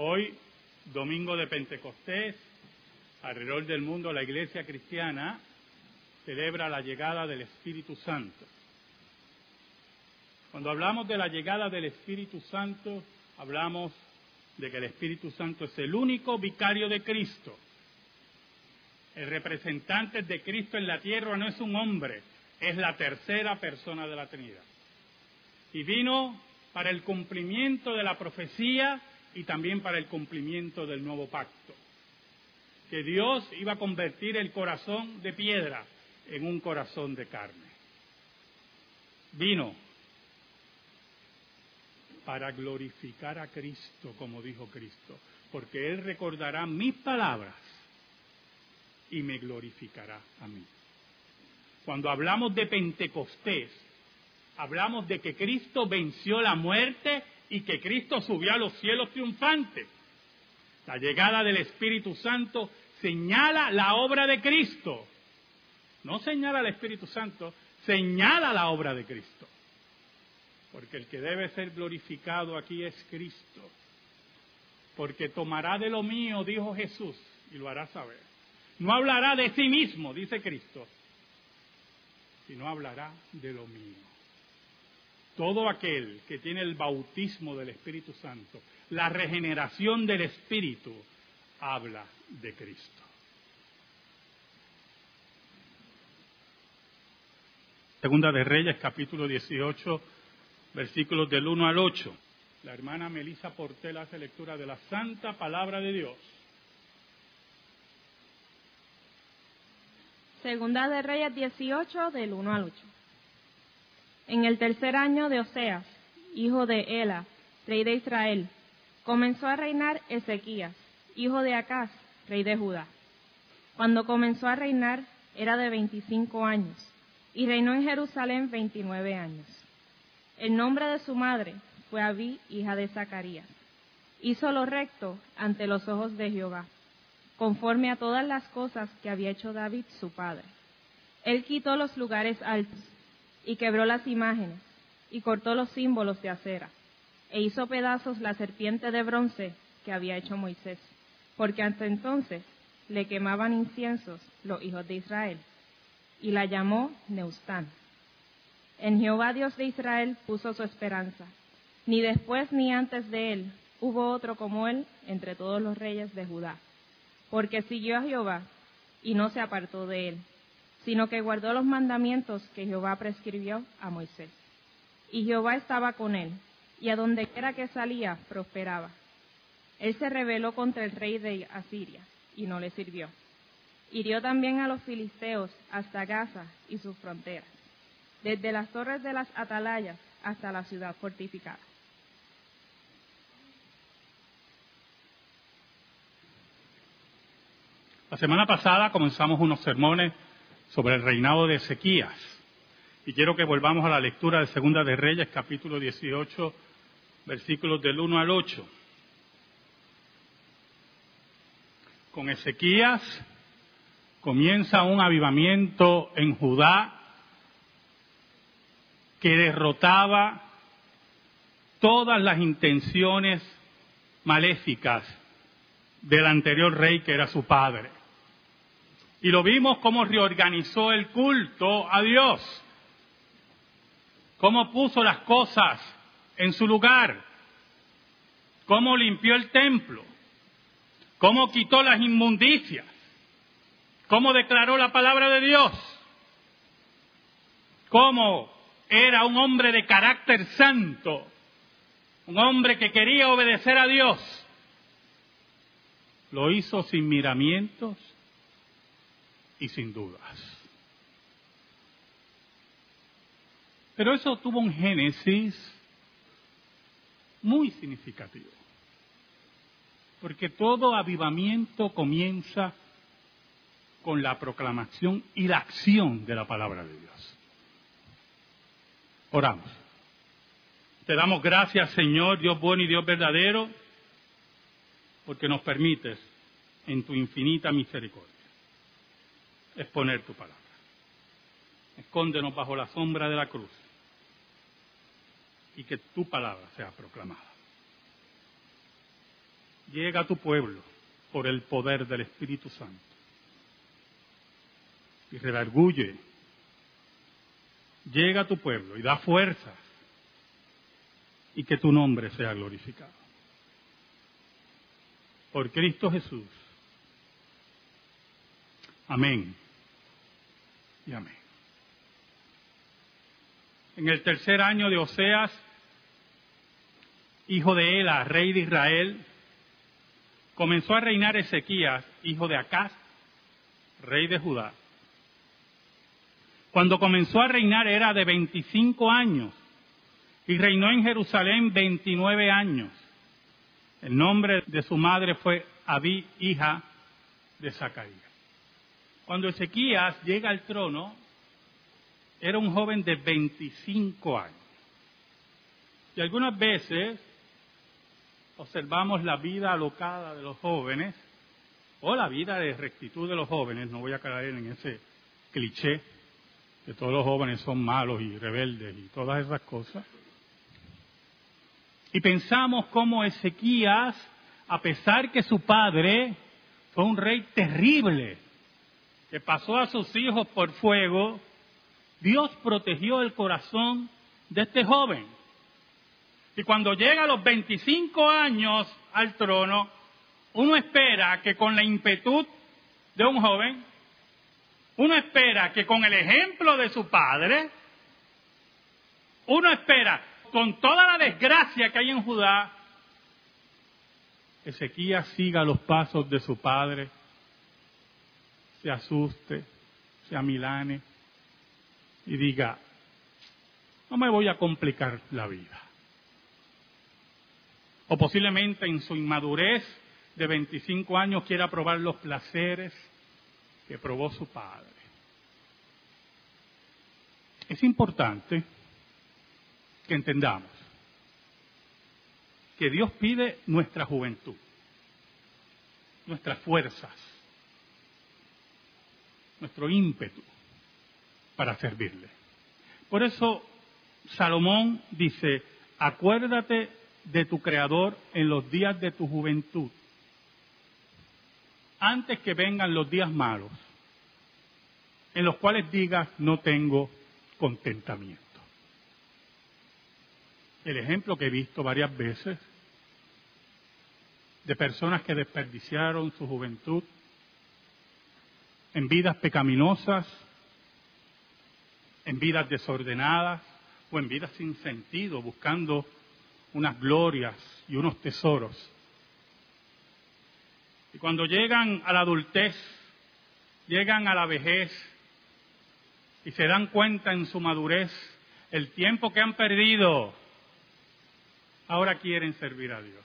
Hoy, domingo de Pentecostés, alrededor del mundo la iglesia cristiana celebra la llegada del Espíritu Santo. Cuando hablamos de la llegada del Espíritu Santo, hablamos de que el Espíritu Santo es el único vicario de Cristo. El representante de Cristo en la tierra no es un hombre, es la tercera persona de la Trinidad. Y vino para el cumplimiento de la profecía y también para el cumplimiento del nuevo pacto. Que Dios iba a convertir el corazón de piedra en un corazón de carne. Vino para glorificar a Cristo, como dijo Cristo, porque Él recordará mis palabras y me glorificará a mí. Cuando hablamos de Pentecostés, hablamos de que Cristo venció la muerte y que Cristo subió a los cielos triunfantes. La llegada del Espíritu Santo señala la obra de Cristo. No señala al Espíritu Santo, señala la obra de Cristo. Porque el que debe ser glorificado aquí es Cristo. Porque tomará de lo mío, dijo Jesús, y lo hará saber. No hablará de sí mismo, dice Cristo, sino hablará de lo mío todo aquel que tiene el bautismo del Espíritu Santo, la regeneración del Espíritu, habla de Cristo. Segunda de Reyes, capítulo 18, versículos del 1 al 8. La hermana Melissa Portel hace lectura de la santa palabra de Dios. Segunda de Reyes 18, del 1 al 8. En el tercer año de Oseas, hijo de Ela, rey de Israel, comenzó a reinar Ezequías, hijo de Acaz, rey de Judá. Cuando comenzó a reinar era de veinticinco años y reinó en Jerusalén veintinueve años. El nombre de su madre fue Abí, hija de Zacarías. Hizo lo recto ante los ojos de Jehová, conforme a todas las cosas que había hecho David su padre. Él quitó los lugares altos y quebró las imágenes, y cortó los símbolos de acera, e hizo pedazos la serpiente de bronce que había hecho Moisés, porque hasta entonces le quemaban inciensos los hijos de Israel, y la llamó Neustán. En Jehová Dios de Israel puso su esperanza, ni después ni antes de él hubo otro como él entre todos los reyes de Judá, porque siguió a Jehová y no se apartó de él sino que guardó los mandamientos que Jehová prescribió a Moisés. Y Jehová estaba con él, y a donde quiera que salía, prosperaba. Él se rebeló contra el rey de Asiria, y no le sirvió. Hirió también a los filisteos hasta Gaza y sus fronteras, desde las torres de las atalayas hasta la ciudad fortificada. La semana pasada comenzamos unos sermones sobre el reinado de Ezequías. Y quiero que volvamos a la lectura de Segunda de Reyes, capítulo 18, versículos del 1 al 8. Con Ezequías comienza un avivamiento en Judá que derrotaba todas las intenciones maléficas del anterior rey que era su padre. Y lo vimos cómo reorganizó el culto a Dios, cómo puso las cosas en su lugar, cómo limpió el templo, cómo quitó las inmundicias, cómo declaró la palabra de Dios, cómo era un hombre de carácter santo, un hombre que quería obedecer a Dios. Lo hizo sin miramientos, y sin dudas. Pero eso tuvo un génesis muy significativo, porque todo avivamiento comienza con la proclamación y la acción de la palabra de Dios. Oramos. Te damos gracias, Señor, Dios bueno y Dios verdadero, porque nos permites en tu infinita misericordia exponer tu palabra. Escóndenos bajo la sombra de la cruz y que tu palabra sea proclamada. llega a tu pueblo por el poder del Espíritu Santo y redarguye, llega a tu pueblo y da fuerzas y que tu nombre sea glorificado. Por Cristo Jesús. Amén. Y amén. En el tercer año de Oseas, hijo de Ela, rey de Israel, comenzó a reinar Ezequías, hijo de Acaz, rey de Judá. Cuando comenzó a reinar era de 25 años y reinó en Jerusalén 29 años. El nombre de su madre fue Abí, hija de Zacarías. Cuando Ezequías llega al trono, era un joven de 25 años. Y algunas veces observamos la vida alocada de los jóvenes o la vida de rectitud de los jóvenes, no voy a caer en ese cliché que todos los jóvenes son malos y rebeldes y todas esas cosas. Y pensamos cómo Ezequías, a pesar que su padre fue un rey terrible, que pasó a sus hijos por fuego, Dios protegió el corazón de este joven. Y cuando llega a los 25 años al trono, uno espera que con la impetud de un joven, uno espera que con el ejemplo de su padre, uno espera con toda la desgracia que hay en Judá, Ezequías siga los pasos de su padre, se asuste, se amilane y diga, no me voy a complicar la vida. O posiblemente en su inmadurez de 25 años quiera probar los placeres que probó su padre. Es importante que entendamos que Dios pide nuestra juventud, nuestras fuerzas, nuestro ímpetu para servirle. Por eso Salomón dice, acuérdate de tu Creador en los días de tu juventud antes que vengan los días malos, en los cuales digas, no tengo contentamiento. El ejemplo que he visto varias veces de personas que desperdiciaron su juventud en vidas pecaminosas, en vidas desordenadas o en vidas sin sentido, buscando unas glorias y unos tesoros y cuando llegan a la adultez, llegan a la vejez y se dan cuenta en su madurez el tiempo que han perdido, ahora quieren servir a Dios.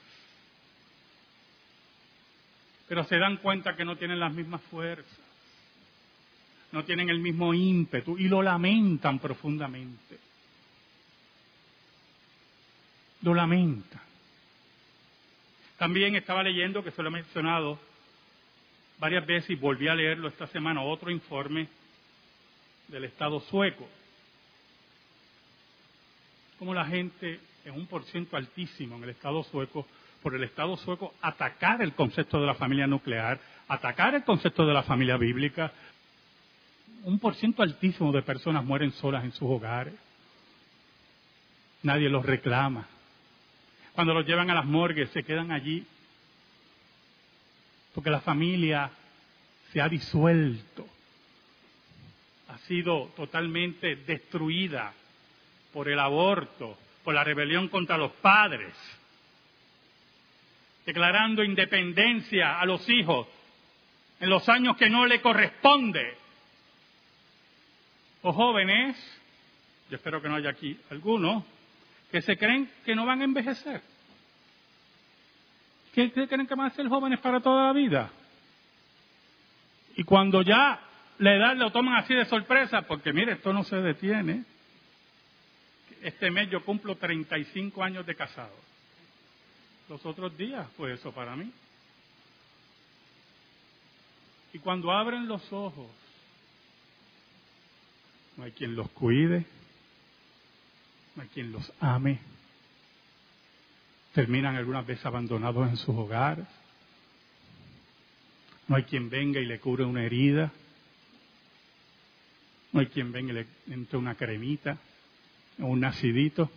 Pero se dan cuenta que no tienen las mismas fuerzas, no tienen el mismo ímpetu y lo lamentan profundamente. Lo lamentan. También estaba leyendo, que se lo he mencionado varias veces y volví a leerlo esta semana, otro informe del Estado sueco. Como la gente, en un por ciento altísimo en el Estado sueco, por el Estado sueco atacar el concepto de la familia nuclear, atacar el concepto de la familia bíblica. Un por ciento altísimo de personas mueren solas en sus hogares. Nadie los reclama. Cuando los llevan a las morgues se quedan allí porque la familia se ha disuelto, ha sido totalmente destruida por el aborto, por la rebelión contra los padres, declarando independencia a los hijos en los años que no le corresponde. O jóvenes, yo espero que no haya aquí algunos, que se creen que no van a envejecer. ¿Qué creen que van a ser jóvenes para toda la vida? Y cuando ya la edad lo toman así de sorpresa, porque mire, esto no se detiene. Este mes yo cumplo 35 años de casado. Los otros días fue eso para mí. Y cuando abren los ojos, no hay quien los cuide, no hay quien los ame. Terminan algunas veces abandonados en sus hogares. No hay quien venga y le cure una herida. No hay quien venga y le entre una cremita o un nacidito.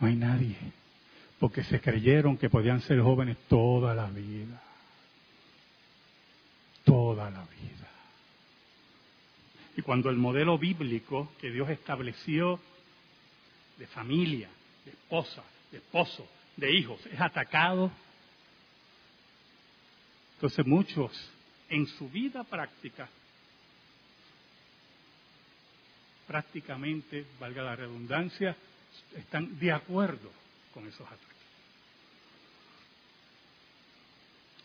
No hay nadie. Porque se creyeron que podían ser jóvenes toda la vida. Toda la vida. Y cuando el modelo bíblico que Dios estableció de familia, de esposa, de esposo, de hijos es atacado, entonces muchos en su vida práctica, prácticamente, valga la redundancia, están de acuerdo con esos ataques.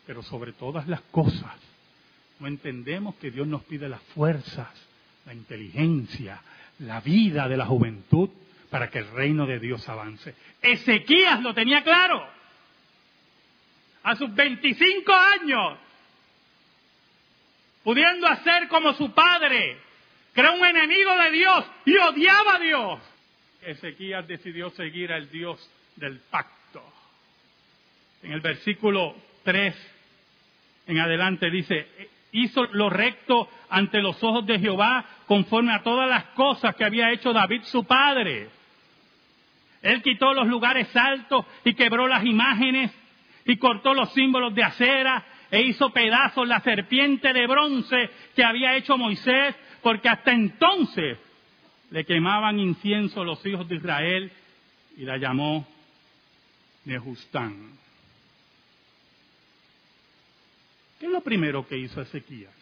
Pero sobre todas las cosas, no entendemos que Dios nos pide las fuerzas, la inteligencia, la vida de la juventud para que el reino de Dios avance. Ezequías lo tenía claro. A sus 25 años, pudiendo hacer como su padre, que era un enemigo de Dios y odiaba a Dios. Ezequías decidió seguir al Dios del pacto. En el versículo 3 en adelante dice, hizo lo recto ante los ojos de Jehová conforme a todas las cosas que había hecho David su padre. Él quitó los lugares altos y quebró las imágenes y cortó los símbolos de acera e hizo pedazos la serpiente de bronce que había hecho Moisés, porque hasta entonces le quemaban incienso los hijos de Israel y la llamó Nehustán. ¿Qué es lo primero que hizo Ezequías?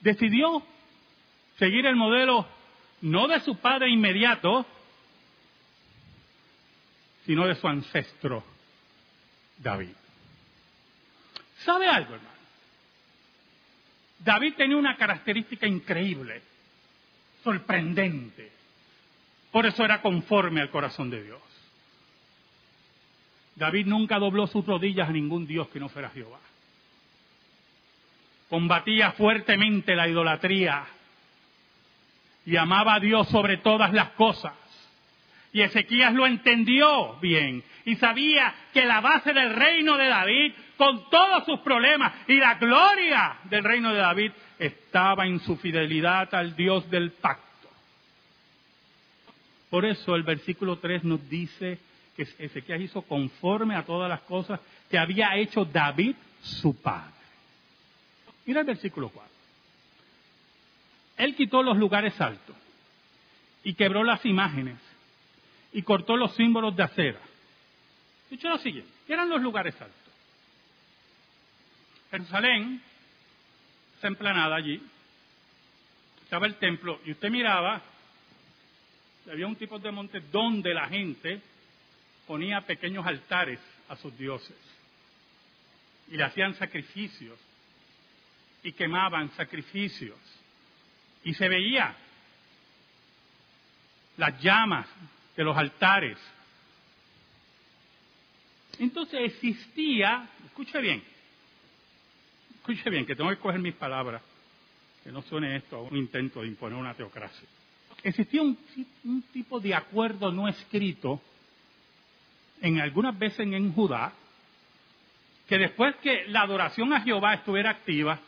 Decidió seguir el modelo no de su padre inmediato, sino de su ancestro David. ¿Sabe algo, hermano? David tenía una característica increíble, sorprendente. Por eso era conforme al corazón de Dios. David nunca dobló sus rodillas a ningún Dios que no fuera Jehová. Combatía fuertemente la idolatría y amaba a Dios sobre todas las cosas. Y Ezequías lo entendió bien y sabía que la base del reino de David, con todos sus problemas y la gloria del reino de David, estaba en su fidelidad al Dios del pacto. Por eso el versículo 3 nos dice que Ezequías hizo conforme a todas las cosas que había hecho David su padre. Mira el versículo 4. Él quitó los lugares altos y quebró las imágenes y cortó los símbolos de acera. Dicho lo siguiente, ¿qué eran los lugares altos? Jerusalén, esa emplanada allí, estaba el templo y usted miraba, había un tipo de monte donde la gente ponía pequeños altares a sus dioses y le hacían sacrificios y quemaban sacrificios y se veía las llamas de los altares. Entonces existía, escuche bien, escuche bien, que tengo que coger mis palabras, que no suene esto a un intento de imponer una teocracia. Existía un, un tipo de acuerdo no escrito, en algunas veces en Judá, que después que la adoración a Jehová estuviera activa,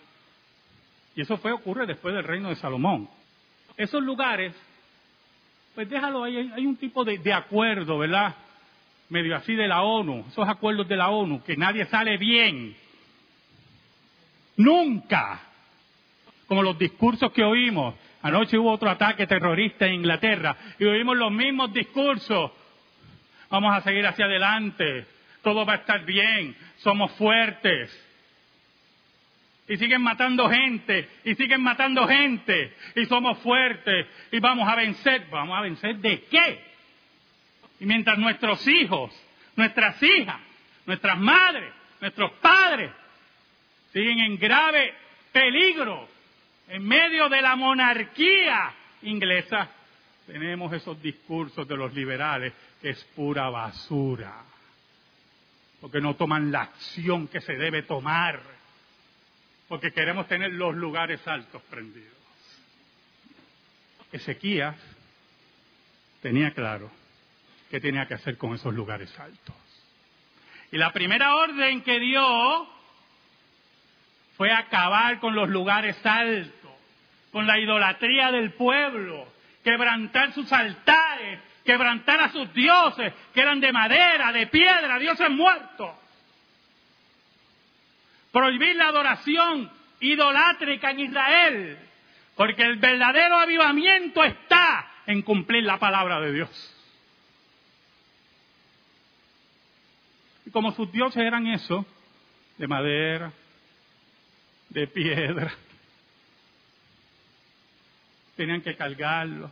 y eso fue ocurre después del reino de Salomón, esos lugares pues déjalo ahí, hay un tipo de, de acuerdo, ¿verdad? Medio así de la ONU, esos acuerdos de la ONU, que nadie sale bien. Nunca. Como los discursos que oímos. Anoche hubo otro ataque terrorista en Inglaterra y oímos los mismos discursos. Vamos a seguir hacia adelante. Todo va a estar bien. Somos fuertes y siguen matando gente, y siguen matando gente, y somos fuertes, y vamos a vencer. ¿Vamos a vencer de qué? Y mientras nuestros hijos, nuestras hijas, nuestras madres, nuestros padres siguen en grave peligro en medio de la monarquía inglesa, tenemos esos discursos de los liberales que es pura basura, porque no toman la acción que se debe tomar porque queremos tener los lugares altos prendidos. Ezequías tenía claro qué tenía que hacer con esos lugares altos. Y la primera orden que dio fue acabar con los lugares altos, con la idolatría del pueblo, quebrantar sus altares, quebrantar a sus dioses, que eran de madera, de piedra, dioses muertos. Prohibir la adoración idolátrica en Israel, porque el verdadero avivamiento está en cumplir la palabra de Dios. Y como sus dioses eran eso, de madera, de piedra, tenían que cargarlo.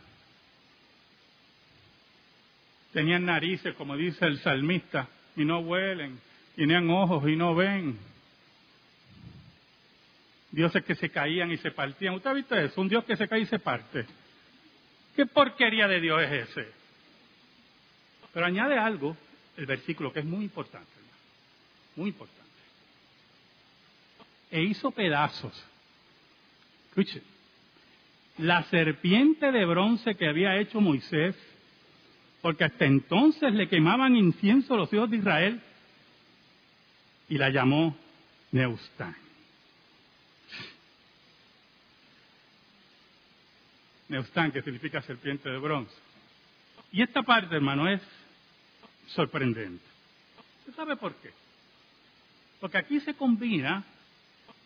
Tenían narices, como dice el salmista, y no huelen. Tenían ojos y no ven. Dioses que se caían y se partían. ¿Usted ha visto eso? Un Dios que se cae y se parte. ¿Qué porquería de Dios es ese? Pero añade algo, el versículo, que es muy importante, Muy importante. E hizo pedazos. Escuche. La serpiente de bronce que había hecho Moisés, porque hasta entonces le quemaban incienso a los hijos de Israel, y la llamó Neustán. Neustán, que significa serpiente de bronce. Y esta parte, hermano, es sorprendente. ¿Usted sabe por qué? Porque aquí se combina,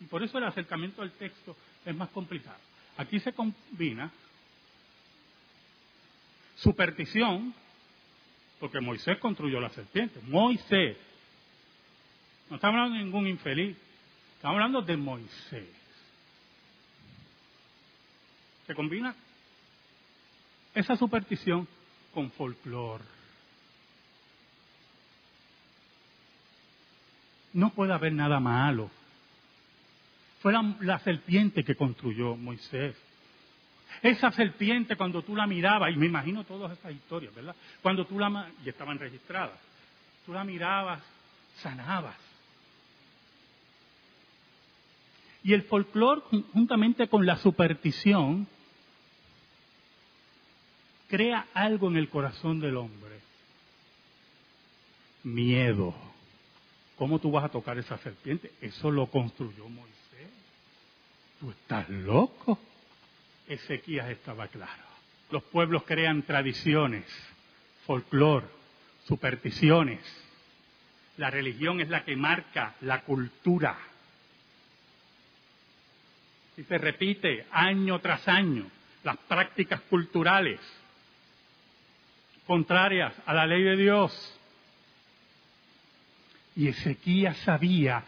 y por eso el acercamiento al texto es más complicado. Aquí se combina superstición, porque Moisés construyó la serpiente. Moisés. No estamos hablando de ningún infeliz. Estamos hablando de Moisés. Se combina esa superstición con folclore. No puede haber nada malo. Fue la, serpiente que construyó Moisés. Esa serpiente cuando tú la mirabas, y me imagino todas esas historias, ¿verdad? Cuando tú la, y estaban registradas, tú la mirabas, sanabas. Y el folclore, juntamente con la superstición, crea algo en el corazón del hombre. Miedo. ¿Cómo tú vas a tocar esa serpiente? Eso lo construyó Moisés. Tú estás loco. Ezequías estaba claro. Los pueblos crean tradiciones, folclor, supersticiones. La religión es la que marca la cultura. Y se repite año tras año las prácticas culturales contrarias a la ley de Dios. Y Ezequías sabía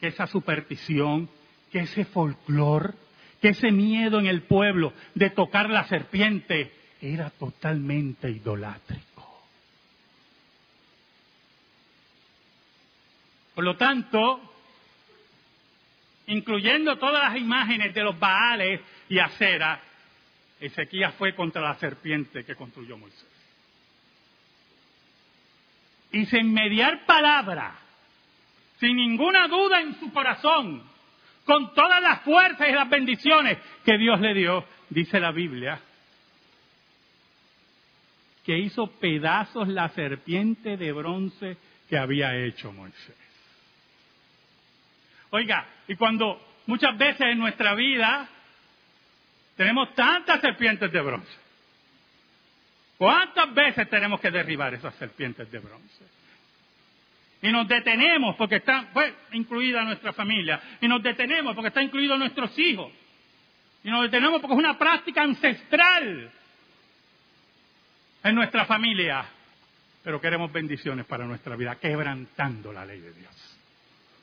que esa superstición, que ese folclor, que ese miedo en el pueblo de tocar la serpiente era totalmente idolátrico. Por lo tanto, incluyendo todas las imágenes de los Baales y Acera, Ezequías fue contra la serpiente que construyó Moisés y sin mediar palabra, sin ninguna duda en su corazón, con todas las fuerzas y las bendiciones que Dios le dio, dice la Biblia, que hizo pedazos la serpiente de bronce que había hecho Moisés. Oiga, y cuando muchas veces en nuestra vida tenemos tantas serpientes de bronce, ¿Cuántas veces tenemos que derribar esas serpientes de bronce? Y nos detenemos porque está incluida nuestra familia. Y nos detenemos porque está incluidos nuestros hijos. Y nos detenemos porque es una práctica ancestral en nuestra familia. Pero queremos bendiciones para nuestra vida, quebrantando la ley de Dios,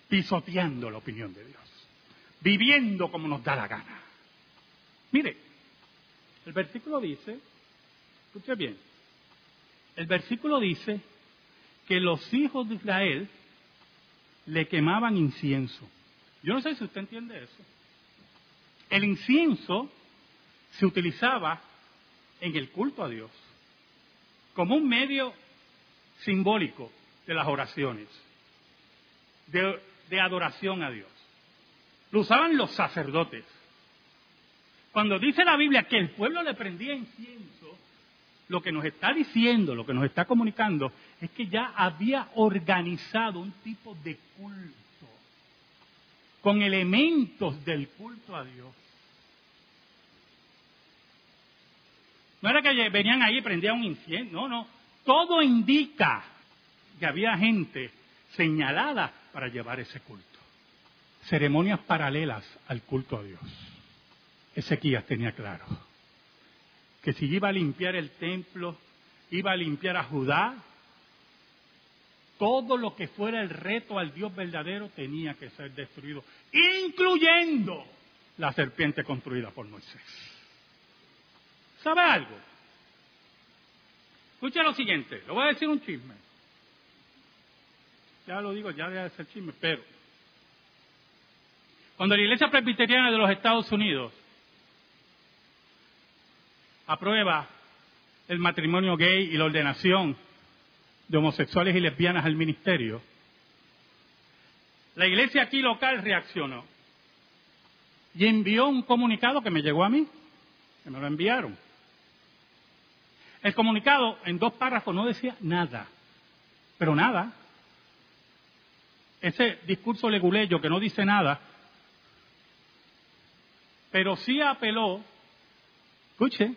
pisoteando la opinión de Dios, viviendo como nos da la gana. Mire, el versículo dice Escuche bien. El versículo dice que los hijos de Israel le quemaban incienso. Yo no sé si usted entiende eso. El incienso se utilizaba en el culto a Dios como un medio simbólico de las oraciones, de, de, adoración a Dios. Lo usaban los sacerdotes. Cuando dice la Biblia que el pueblo le prendía incienso, lo que nos está diciendo, lo que nos está comunicando, es que ya había organizado un tipo de culto. con elementos del culto a Dios. No era que venían ahí y prendían un incienso, no, no. Todo indica que había gente señalada para llevar ese culto. Ceremonias paralelas al culto a Dios. Ezequías tenía claro que si iba a limpiar el templo, iba a limpiar a Judá, todo lo que fuera el reto al Dios verdadero tenía que ser destruido, incluyendo la serpiente construida por Moisés. ¿Sabe algo? Escucha lo siguiente, le voy a decir un chisme. Ya lo digo, ya debe ser chisme, pero cuando la Iglesia Presbiteriana de los Estados Unidos aprueba el matrimonio gay y la ordenación de homosexuales y lesbianas al ministerio, la iglesia aquí local reaccionó y envió un comunicado que me llegó a mí, que me lo enviaron. El comunicado en dos párrafos no decía nada, pero nada. Ese discurso leguleyo que no dice nada, pero sí apeló, escuche,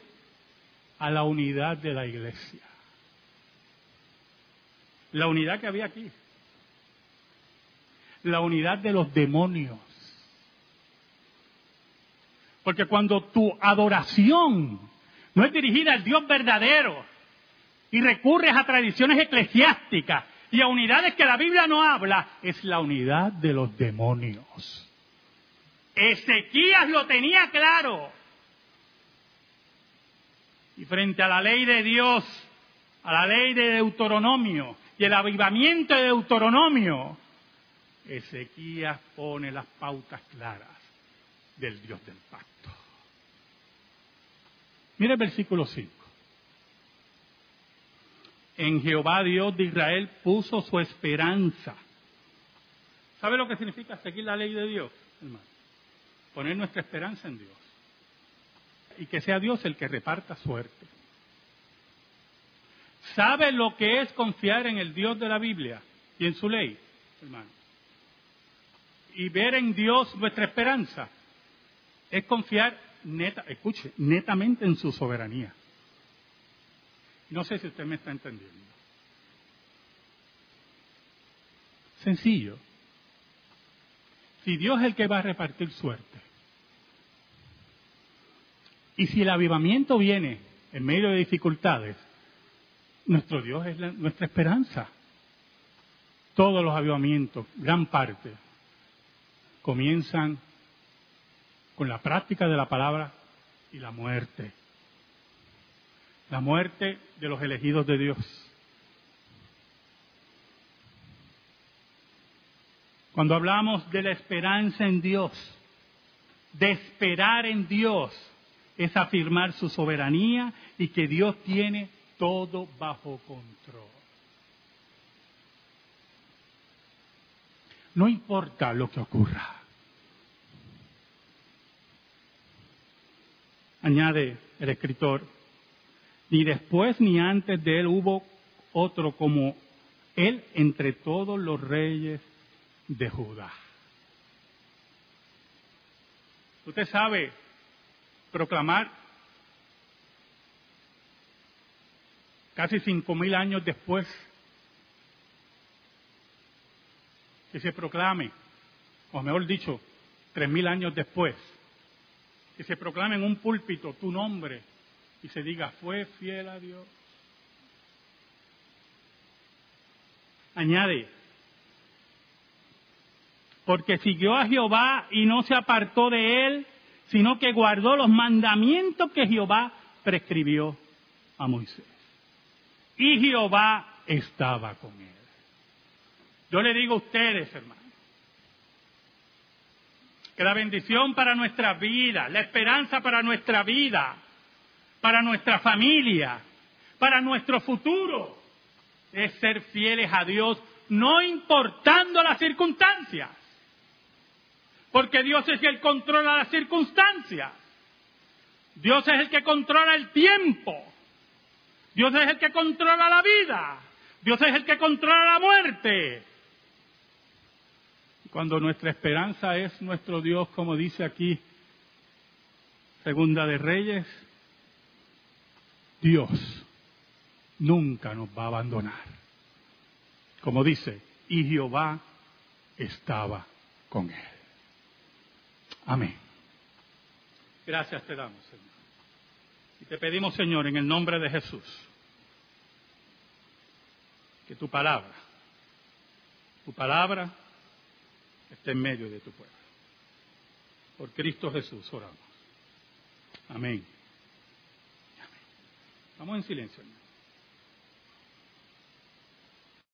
a la unidad de la iglesia. La unidad que había aquí. La unidad de los demonios. Porque cuando tu adoración no es dirigida al Dios verdadero y recurres a tradiciones eclesiásticas y a unidades que la Biblia no habla, es la unidad de los demonios. Ezequías lo tenía claro. Y frente a la ley de Dios, a la ley de Deuteronomio y el avivamiento de Deuteronomio, Ezequías pone las pautas claras del Dios del pacto. Mire el versículo 5. En Jehová Dios de Israel puso su esperanza. ¿Sabe lo que significa seguir la ley de Dios, hermano? Poner nuestra esperanza en Dios y que sea Dios el que reparta suerte. ¿Sabe lo que es confiar en el Dios de la Biblia y en su ley, hermano? Y ver en Dios nuestra esperanza es confiar neta, escuche, netamente en su soberanía. No sé si usted me está entendiendo. Sencillo. Si Dios es el que va a repartir suerte, y si el avivamiento viene en medio de dificultades, nuestro Dios es nuestra esperanza. Todos los avivamientos, gran parte, comienzan con la práctica de la palabra y la muerte. La muerte de los elegidos de Dios. Cuando hablamos de la esperanza en Dios, de esperar en Dios, es afirmar su soberanía y que Dios tiene todo bajo control. No importa lo que ocurra. Añade el escritor, ni después ni antes de él hubo otro como él entre todos los reyes de Judá. Usted sabe proclamar casi cinco mil años después que se proclame, o mejor dicho, tres mil años después, que se proclame en un púlpito tu nombre y se diga, fue fiel a Dios. Añade, porque siguió a Jehová y no se apartó de él, sino que guardó los mandamientos que Jehová prescribió a Moisés. Y Jehová estaba con él. Yo le digo a ustedes, hermanos, que la bendición para nuestra vida, la esperanza para nuestra vida, para nuestra familia, para nuestro futuro, es ser fieles a Dios, no importando las circunstancias. Porque Dios es el que controla las circunstancias. Dios es el que controla el tiempo. Dios es el que controla la vida. Dios es el que controla la muerte. cuando nuestra esperanza es nuestro Dios, como dice aquí Segunda de Reyes, Dios nunca nos va a abandonar. Como dice, y Jehová estaba con él. Amén. Gracias te damos, Señor. Y te pedimos, Señor, en el nombre de Jesús, que tu palabra, tu palabra esté en medio de tu pueblo. Por Cristo Jesús oramos. Amén. Amén. Vamos en silencio, hermano.